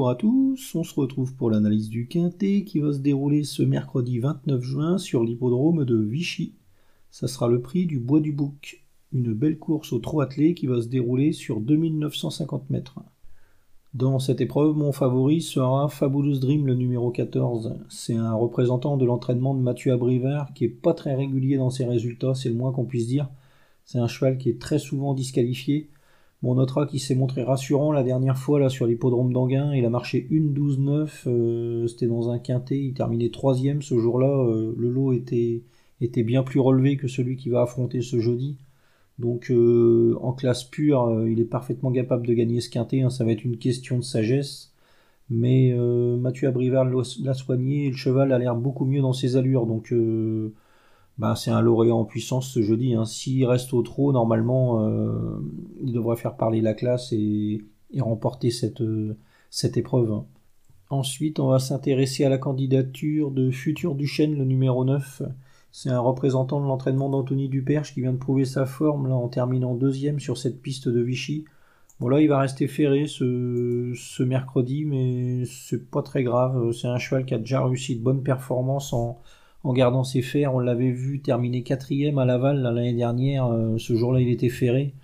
Bonjour à tous, on se retrouve pour l'analyse du Quintet qui va se dérouler ce mercredi 29 juin sur l'hippodrome de Vichy. Ça sera le prix du Bois du Bouc, une belle course au trot attelé qui va se dérouler sur 2950 mètres. Dans cette épreuve, mon favori sera Fabulous Dream, le numéro 14. C'est un représentant de l'entraînement de Mathieu Abrivard qui est pas très régulier dans ses résultats, c'est le moins qu'on puisse dire. C'est un cheval qui est très souvent disqualifié on notera qu'il s'est montré rassurant la dernière fois là sur l'hippodrome d'Anguin. Il a marché 1-12-9. Euh, c'était dans un quintet. Il terminait troisième ce jour-là. Euh, le lot était, bien plus relevé que celui qui va affronter ce jeudi. Donc euh, en classe pure, il est parfaitement capable de gagner ce quintet. Hein. Ça va être une question de sagesse. Mais Mathieu Abrivard l'a soigné le cheval a l'air beaucoup mieux dans ses allures. Donc bah, c'est un lauréat en puissance ce jeudi. Hein. S'il reste au trot, normalement, euh, il devrait faire parler la classe et, remporter cette, euh, épreuve. Hein. Ensuite, on va s'intéresser à la candidature de Futur Duchesne, le numéro 9. C'est un représentant de l'entraînement d'Anthony Duperche qui vient de prouver sa forme en terminant deuxième sur cette piste de Vichy. Bon là, il va rester ferré ce, ce mercredi, mais c'est pas très grave. C'est un cheval qui a déjà réussi de bonnes performances en, en gardant ses fers. On l'avait vu terminer quatrième à Laval l'année dernière. Euh, ce jour-là, il était ferré.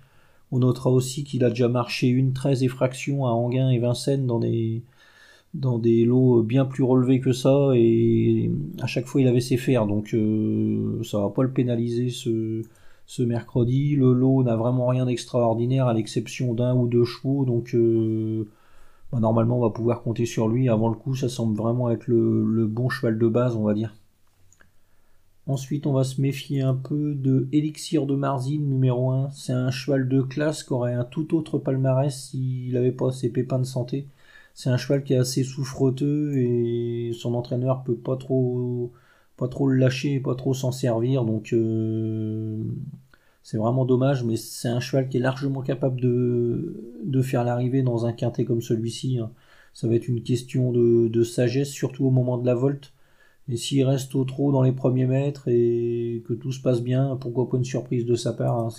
On notera aussi qu'il a déjà marché une 13 effractions à Anguin et Vincennes dans des, lots bien plus relevés que ça. Et à chaque fois, il avait ses fers. Donc, euh, ça va pas le pénaliser ce, ce mercredi. Le lot n'a vraiment rien d'extraordinaire à l'exception d'un ou deux chevaux. Donc, euh, bah, normalement, on va pouvoir compter sur lui. Avant le coup, ça semble vraiment être le bon cheval de base, on va dire. Ensuite, on va se méfier un peu de Elixir de Marzine numéro 1. C'est un cheval de classe qui aurait un tout autre palmarès s'il n'avait pas ses pépins de santé. C'est un cheval qui est assez souffreteux et son entraîneur peut pas trop, pas trop le lâcher pas trop s'en servir. Donc euh, c'est vraiment dommage, mais c'est un cheval qui est largement capable de, faire l'arrivée dans un quintet comme celui-ci. Hein. Ça va être une question de sagesse, surtout au moment de la volte et s'il reste au trot dans les premiers mètres et que tout se passe bien, pourquoi pas une surprise de sa part hein.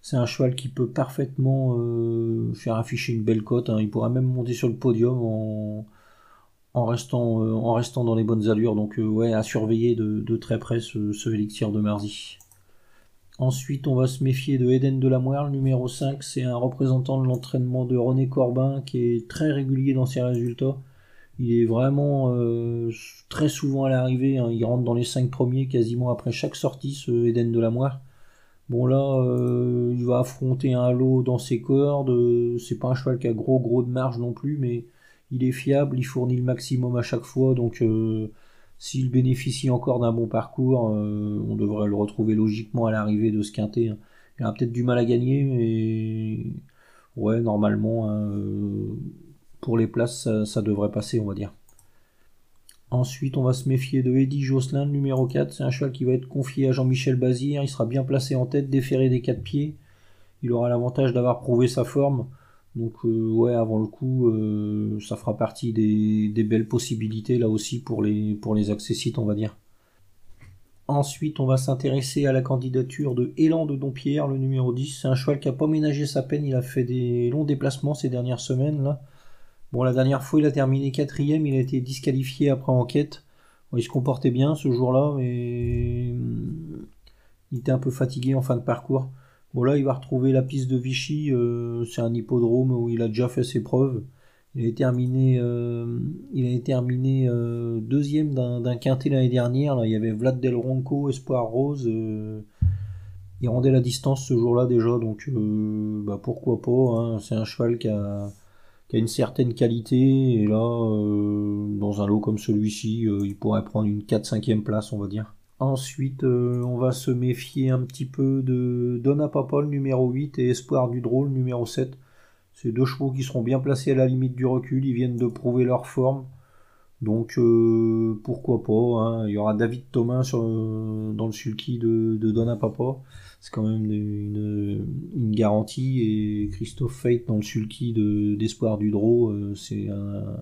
C'est un, cheval qui peut parfaitement euh, faire afficher une belle cote. Hein. Il pourra même monter sur le podium en, euh, restant dans les bonnes allures. Donc euh, ouais, à surveiller de, très près ce, ce, élixir de Marzi. Ensuite, on va se méfier de Eden de la Moelle, numéro 5. C'est un représentant de l'entraînement de René Corbin qui est très régulier dans ses résultats. Il est vraiment euh, très souvent à l'arrivée. Hein. Il rentre dans les 5 premiers quasiment après chaque sortie, ce Eden de la Moire. Bon là, euh, il va affronter un lot dans ses cordes. C'est pas un cheval qui a gros gros de marge non plus, mais il est fiable, il fournit le maximum à chaque fois. Donc euh, s'il bénéficie encore d'un bon parcours, on devrait le retrouver logiquement à l'arrivée de ce quintet. Hein. Il a peut-être du mal à gagner, mais ouais, normalement, les places, ça, devrait passer, on va dire. Ensuite, on va se méfier de Eddie Josselin, le numéro 4. C'est un cheval qui va être confié à Jean-Michel Bazir. Il sera bien placé en tête, déféré des quatre pieds. Il aura l'avantage d'avoir prouvé sa forme. Donc, euh, ouais, avant le coup, euh, ça fera partie des, belles possibilités là aussi pour les, pour les accessites, on va dire. Ensuite, on va s'intéresser à la candidature de Élan de Dompierre, le numéro 10. C'est un cheval qui n'a pas ménagé sa peine. Il a fait des longs déplacements ces dernières semaines là. Bon, la dernière fois, il a terminé quatrième, il a été disqualifié après enquête. il se comportait bien ce jour-là, mais hmm, il était un peu fatigué en fin de parcours. Bon, là, il va retrouver la piste de Vichy. Euh, c'est un hippodrome où il a déjà fait ses preuves. Il a terminé, euh, il a terminé euh, deuxième d'un quintet l'année dernière. Là, il y avait Vlad Del Ronco, Espoir Rose. il rendait la distance ce jour-là déjà, donc bah, pourquoi pas. Hein. C'est un cheval qui a, qui a une certaine qualité, et là, euh, dans un lot comme celui-ci, euh, il pourrait prendre une 4-5e place, on va dire. Ensuite, euh, on va se méfier un petit peu de Donna Papol numéro 8 et Espoir du Drôle numéro 7. Ces deux chevaux qui seront bien placés à la limite du recul, ils viennent de prouver leur forme. Donc pourquoi pas, hein. il y aura David Thomas dans le sulky de, Donna Papa c'est quand même une, garantie. Et Christophe Fate dans le sulky d'Espoir du Draw, euh, c'est un,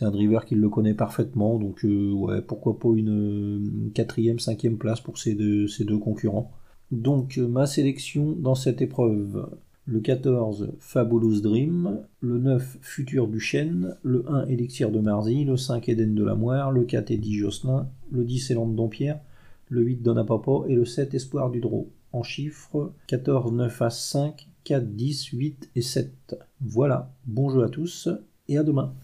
un driver qui le connaît parfaitement. Donc, euh, ouais, pourquoi pas une, quatrième, cinquième place pour ces deux, ces deux concurrents. Donc, ma sélection dans cette épreuve. Le 14 Fabulous Dream, le 9 Futur du Chêne, le 1 Élixir de Marzy, le 5 Éden de la Moire, le 4 Eddie Josselin, le 10 Élan de Dompierre, le 8 Donna Papa et le 7 Espoir du Drô. En chiffres 14, 9 As 5, 4, 10, 8 et 7. Voilà, bon jeu à tous et à demain.